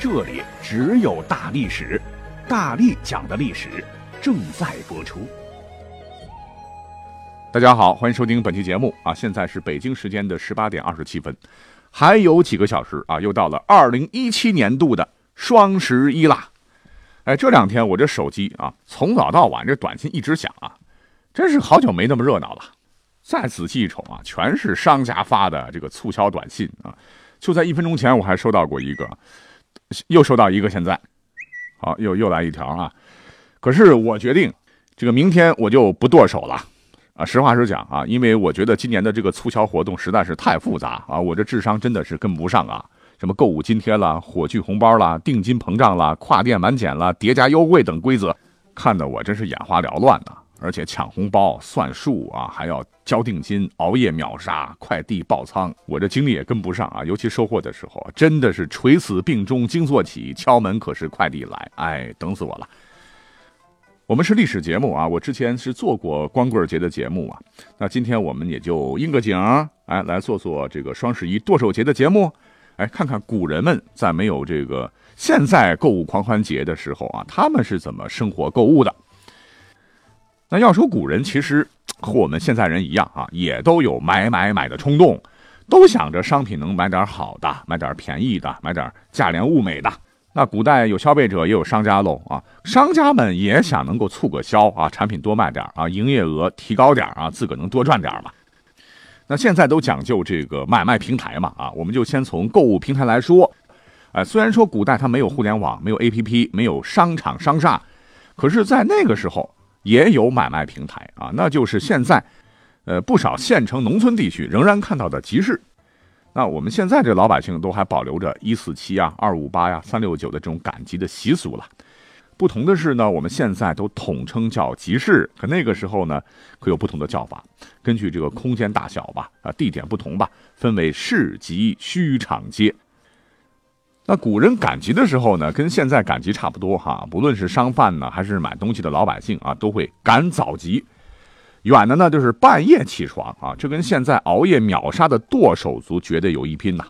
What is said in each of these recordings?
这里只有大历史，大力讲的历史正在播出。大家好，欢迎收听本期节目啊！现在是北京时间的十八点二十七分，还有几个小时啊，又到了二零一七年度的双十一啦！哎，这两天我这手机啊，从早到晚这短信一直响啊，真是好久没那么热闹了。再仔细一瞅啊，全是商家发的这个促销短信啊！就在一分钟前，我还收到过一个。又收到一个，现在，好，又又来一条啊！可是我决定，这个明天我就不剁手了啊！实话实讲啊，因为我觉得今年的这个促销活动实在是太复杂啊，我这智商真的是跟不上啊！什么购物津贴啦、火炬红包啦、定金膨胀啦、跨店满减啦、叠加优惠等规则，看得我真是眼花缭乱呐！而且抢红包、算数啊，还要交定金、熬夜秒杀、快递爆仓，我这精力也跟不上啊！尤其收货的时候，真的是垂死病中惊坐起，敲门可是快递来，哎，等死我了！我们是历史节目啊，我之前是做过光棍节的节目啊，那今天我们也就应个景，哎，来做做这个双十一剁手节的节目，哎，看看古人们在没有这个现在购物狂欢节的时候啊，他们是怎么生活购物的。那要说古人，其实和我们现在人一样啊，也都有买买买的冲动，都想着商品能买点好的，买点便宜的，买点价廉物美的。那古代有消费者，也有商家喽啊，商家们也想能够促个销啊，产品多卖点啊，营业额提高点啊，自个能多赚点嘛。那现在都讲究这个买卖平台嘛啊，我们就先从购物平台来说。哎，虽然说古代它没有互联网，没有 APP，没有商场商厦，可是，在那个时候。也有买卖平台啊，那就是现在，呃，不少县城农村地区仍然看到的集市。那我们现在这老百姓都还保留着一四七啊、二五八呀、三六九的这种赶集的习俗了。不同的是呢，我们现在都统称叫集市，可那个时候呢，可有不同的叫法，根据这个空间大小吧，啊，地点不同吧，分为市集、墟场街。那古人赶集的时候呢，跟现在赶集差不多哈。不论是商贩呢，还是买东西的老百姓啊，都会赶早集。远的呢，就是半夜起床啊，这跟现在熬夜秒杀的剁手族绝对有一拼呐。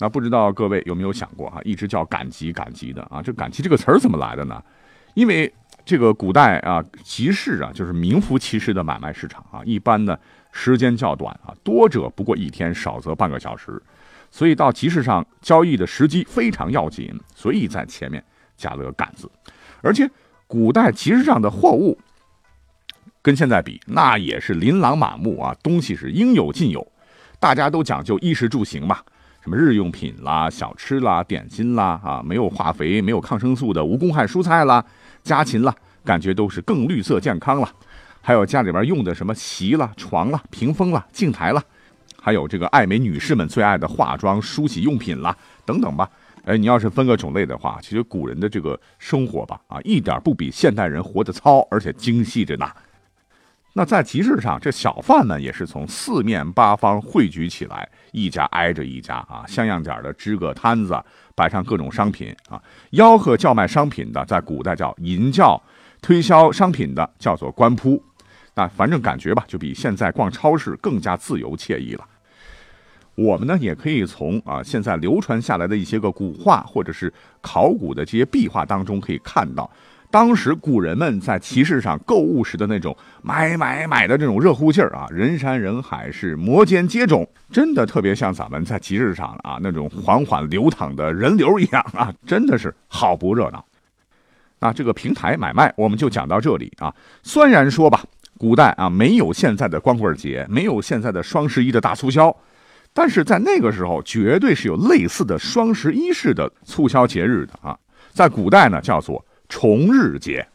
那不知道各位有没有想过哈，一直叫赶集赶集的啊，这赶集这个词儿怎么来的呢？因为这个古代啊，集市啊，就是名副其实的买卖市场啊，一般呢时间较短啊，多者不过一天，少则半个小时。所以到集市上交易的时机非常要紧，所以在前面加了个“赶”字。而且古代集市上的货物跟现在比，那也是琳琅满目啊，东西是应有尽有。大家都讲究衣食住行嘛，什么日用品啦、小吃啦、点心啦，啊，没有化肥、没有抗生素的无公害蔬菜啦，家禽啦，感觉都是更绿色健康了。还有家里边用的什么席啦、床啦、屏风啦、镜台啦。还有这个爱美女士们最爱的化妆、梳洗用品啦，等等吧。哎，你要是分个种类的话，其实古人的这个生活吧，啊，一点不比现代人活得糙，而且精细着呢。那在集市上，这小贩们也是从四面八方汇聚起来，一家挨着一家啊，像样点的支个摊子，摆上各种商品啊。吆喝叫卖商品的，在古代叫银叫；推销商品的叫做官铺。那反正感觉吧，就比现在逛超市更加自由惬意了。我们呢，也可以从啊现在流传下来的一些个古画，或者是考古的这些壁画当中，可以看到，当时古人们在集市上购物时的那种买买买的这种热乎劲儿啊，人山人海，是摩肩接踵，真的特别像咱们在集市上啊那种缓缓流淌的人流一样啊，真的是好不热闹。那这个平台买卖，我们就讲到这里啊。虽然说吧，古代啊没有现在的光棍节，没有现在的双十一的大促销。但是在那个时候，绝对是有类似的双十一式的促销节日的啊，在古代呢叫做重日节，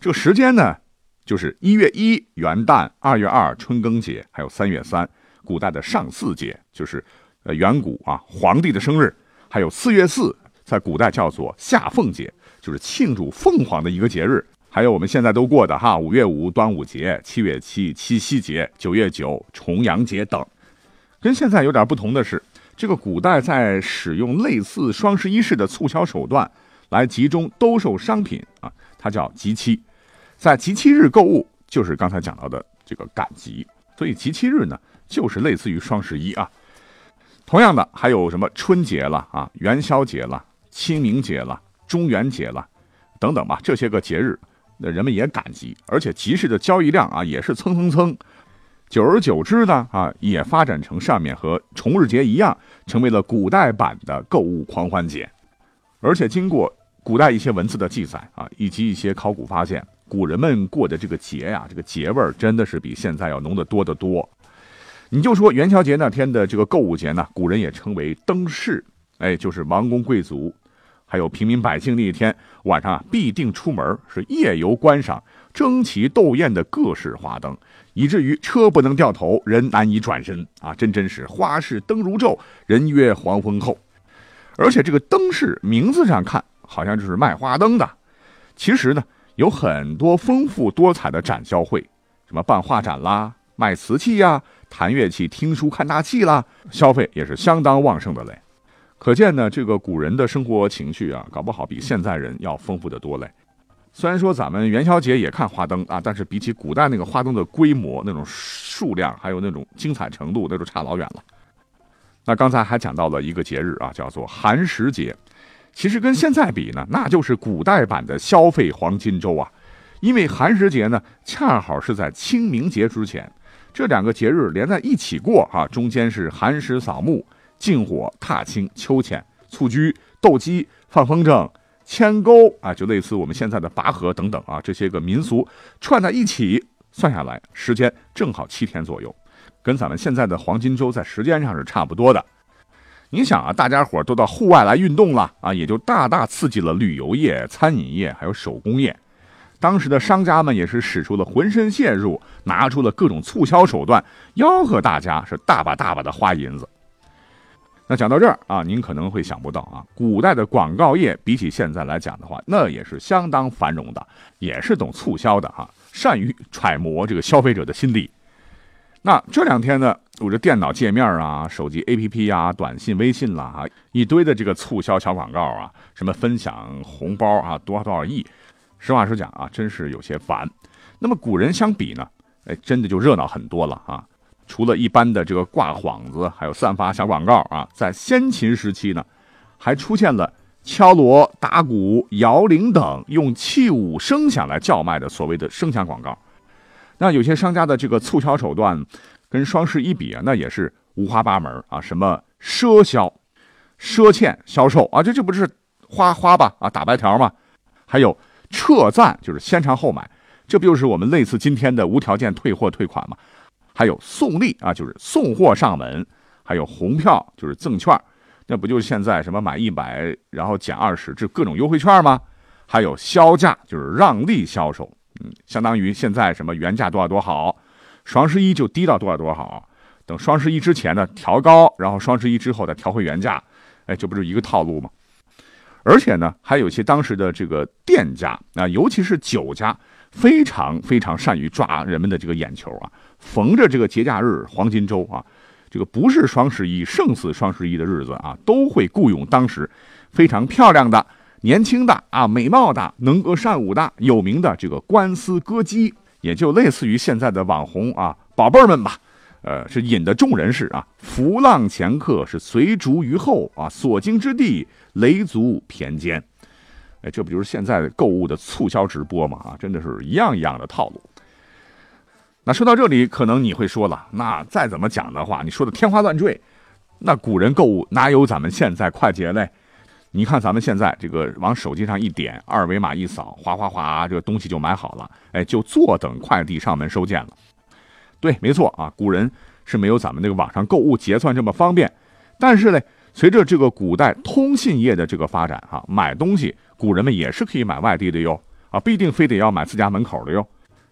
这个时间呢就是一月一元旦，二月二春耕节，还有三月三古代的上巳节，就是呃远古啊皇帝的生日，还有四月四在古代叫做夏凤节，就是庆祝凤凰的一个节日。还有我们现在都过的哈，五月五端午节，七月七七夕节，九月九重阳节等。跟现在有点不同的是，这个古代在使用类似双十一式的促销手段来集中兜售商品啊，它叫集期。在集期日购物，就是刚才讲到的这个赶集，所以集期日呢，就是类似于双十一啊。同样的，还有什么春节了啊，元宵节了，清明节了，中元节了，等等吧，这些个节日。那人们也赶集，而且集市的交易量啊也是蹭蹭蹭，久而久之呢啊也发展成上面和重日节一样，成为了古代版的购物狂欢节。而且经过古代一些文字的记载啊，以及一些考古发现，古人们过的这个节呀，这个节味儿真的是比现在要浓得多得多。你就说元宵节那天的这个购物节呢，古人也称为灯市，哎，就是王公贵族。还有平民百姓那一天晚上啊，必定出门是夜游观赏争奇斗艳的各式花灯，以至于车不能掉头，人难以转身啊！真真是花市灯如昼，人约黄昏后。而且这个灯市名字上看好像就是卖花灯的，其实呢有很多丰富多彩的展销会，什么办画展啦、卖瓷器呀、弹乐器、听书看大戏啦，消费也是相当旺盛的嘞。可见呢，这个古人的生活情趣啊，搞不好比现在人要丰富的多嘞。虽然说咱们元宵节也看花灯啊，但是比起古代那个花灯的规模、那种数量，还有那种精彩程度，那就差老远了。那刚才还讲到了一个节日啊，叫做寒食节。其实跟现在比呢，那就是古代版的消费黄金周啊。因为寒食节呢，恰好是在清明节之前，这两个节日连在一起过啊，中间是寒食扫墓。禁火、踏青、秋千、蹴鞠、斗鸡、放风筝、牵钩啊，就类似我们现在的拔河等等啊，这些个民俗串在一起，算下来时间正好七天左右，跟咱们现在的黄金周在时间上是差不多的。你想啊，大家伙都到户外来运动了啊，也就大大刺激了旅游业、餐饮业还有手工业。当时的商家们也是使出了浑身解数，拿出了各种促销手段，吆喝大家是大把大把的花银子。那讲到这儿啊，您可能会想不到啊，古代的广告业比起现在来讲的话，那也是相当繁荣的，也是懂促销的哈，善于揣摩这个消费者的心理。那这两天呢，我这电脑界面啊、手机 APP 呀、短信、微信啦啊，一堆的这个促销小广告啊，什么分享红包啊，多少多少亿，实话实讲啊，真是有些烦。那么古人相比呢，哎，真的就热闹很多了啊。除了一般的这个挂幌子，还有散发小广告啊，在先秦时期呢，还出现了敲锣打鼓、摇铃等用器物声响来叫卖的所谓的声响广告。那有些商家的这个促销手段，跟双十一比啊，那也是五花八门啊，什么赊销、赊欠销售啊，这这不是花花吧啊，打白条嘛？还有撤赞，就是先尝后买，这不就是我们类似今天的无条件退货退款吗？还有送礼啊，就是送货上门；还有红票，就是赠券，那不就是现在什么买一百然后减二十，这各种优惠券吗？还有销价，就是让利销售，嗯，相当于现在什么原价多少多好，双十一就低到多少多少好，等双十一之前呢调高，然后双十一之后再调回原价，哎，这不是一个套路吗？而且呢，还有一些当时的这个店家啊，尤其是酒家，非常非常善于抓人们的这个眼球啊。逢着这个节假日、黄金周啊，这个不是双十一、胜似双十一的日子啊，都会雇佣当时非常漂亮的、年轻的啊、美貌的、能歌善舞的、有名的这个官司歌姬，也就类似于现在的网红啊，宝贝儿们吧。呃，是引得众人是啊，浮浪前客是随逐于后啊，所经之地雷足偏肩。哎，这不就是现在的购物的促销直播吗？啊，真的是一样一样的套路。那说到这里，可能你会说了，那再怎么讲的话，你说的天花乱坠，那古人购物哪有咱们现在快捷嘞？你看咱们现在这个往手机上一点，二维码一扫，哗哗哗，这个东西就买好了，哎，就坐等快递上门收件了。对，没错啊，古人是没有咱们那个网上购物结算这么方便。但是呢，随着这个古代通信业的这个发展，哈，买东西古人们也是可以买外地的哟，啊，不一定非得要买自家门口的哟。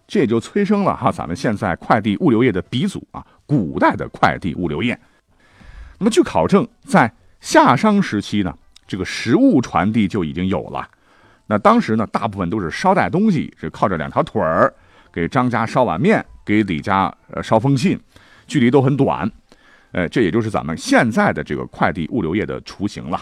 这也就催生了哈，咱们现在快递物流业的鼻祖啊，古代的快递物流业。那么据考证，在夏商时期呢，这个食物传递就已经有了。那当时呢，大部分都是捎带东西，是靠着两条腿儿，给张家捎碗面，给李家呃捎封信，距离都很短。呃，这也就是咱们现在的这个快递物流业的雏形了。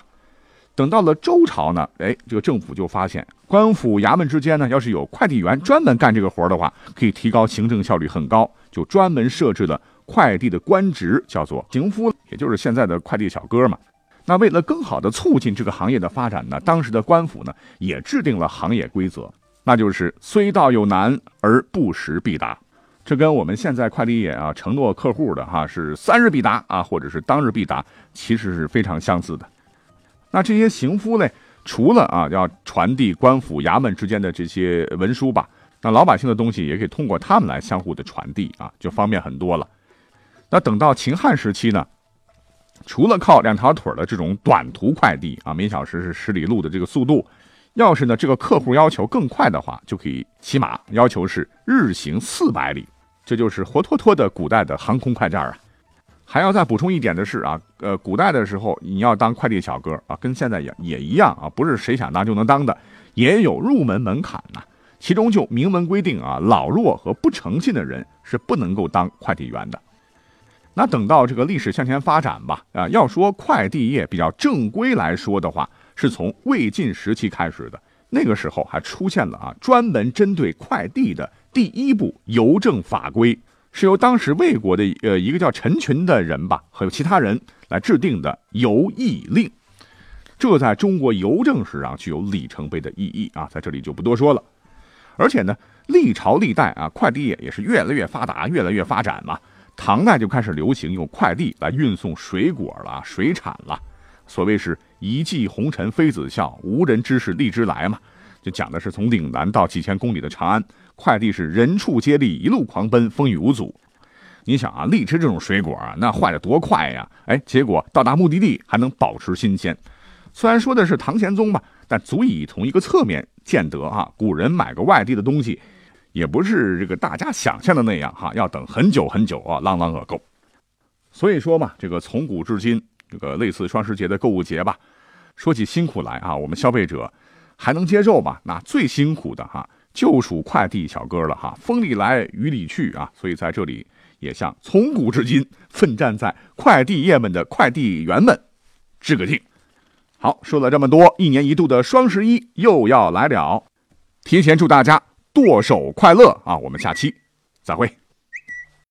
等到了周朝呢，哎，这个政府就发现官府衙门之间呢，要是有快递员专门干这个活的话，可以提高行政效率很高，就专门设置了快递的官职，叫做行夫，也就是现在的快递小哥嘛。那为了更好的促进这个行业的发展呢，当时的官府呢也制定了行业规则，那就是虽道有难而不时必达。这跟我们现在快递业啊承诺客户的哈是三日必达啊，或者是当日必达，其实是非常相似的。那这些行夫呢，除了啊要传递官府衙门之间的这些文书吧，那老百姓的东西也可以通过他们来相互的传递啊，就方便很多了。那等到秦汉时期呢，除了靠两条腿的这种短途快递啊，每小时是十里路的这个速度，要是呢这个客户要求更快的话，就可以骑马，要求是日行四百里，这就是活脱脱的古代的航空快件啊。还要再补充一点的是啊，呃，古代的时候你要当快递小哥啊，跟现在也也一样啊，不是谁想当就能当的，也有入门门槛呐。其中就明文规定啊，老弱和不诚信的人是不能够当快递员的。那等到这个历史向前发展吧，啊，要说快递业比较正规来说的话，是从魏晋时期开始的。那个时候还出现了啊，专门针对快递的第一部邮政法规。是由当时魏国的呃一个叫陈群的人吧，还有其他人来制定的邮驿令，这在中国邮政史上具有里程碑的意义啊，在这里就不多说了。而且呢，历朝历代啊，快递业也是越来越发达，越来越发展嘛。唐代就开始流行用快递来运送水果了、水产了，所谓是一骑红尘妃子笑，无人知是荔枝来嘛，就讲的是从岭南到几千公里的长安。快递是人畜皆力，一路狂奔，风雨无阻。你想啊，荔枝这种水果啊，那坏的多快呀！哎，结果到达目的地还能保持新鲜。虽然说的是唐玄宗吧，但足以从一个侧面见得啊，古人买个外地的东西，也不是这个大家想象的那样哈，要等很久很久啊，啷啷个够。所以说嘛，这个从古至今，这个类似双十节的购物节吧，说起辛苦来啊，我们消费者还能接受吧？那最辛苦的哈。就属快递小哥了哈，风里来雨里去啊，所以在这里也向从古至今奋战在快递业们的快递员们致个敬。好，说了这么多，一年一度的双十一又要来了，提前祝大家剁手快乐啊！我们下期再会。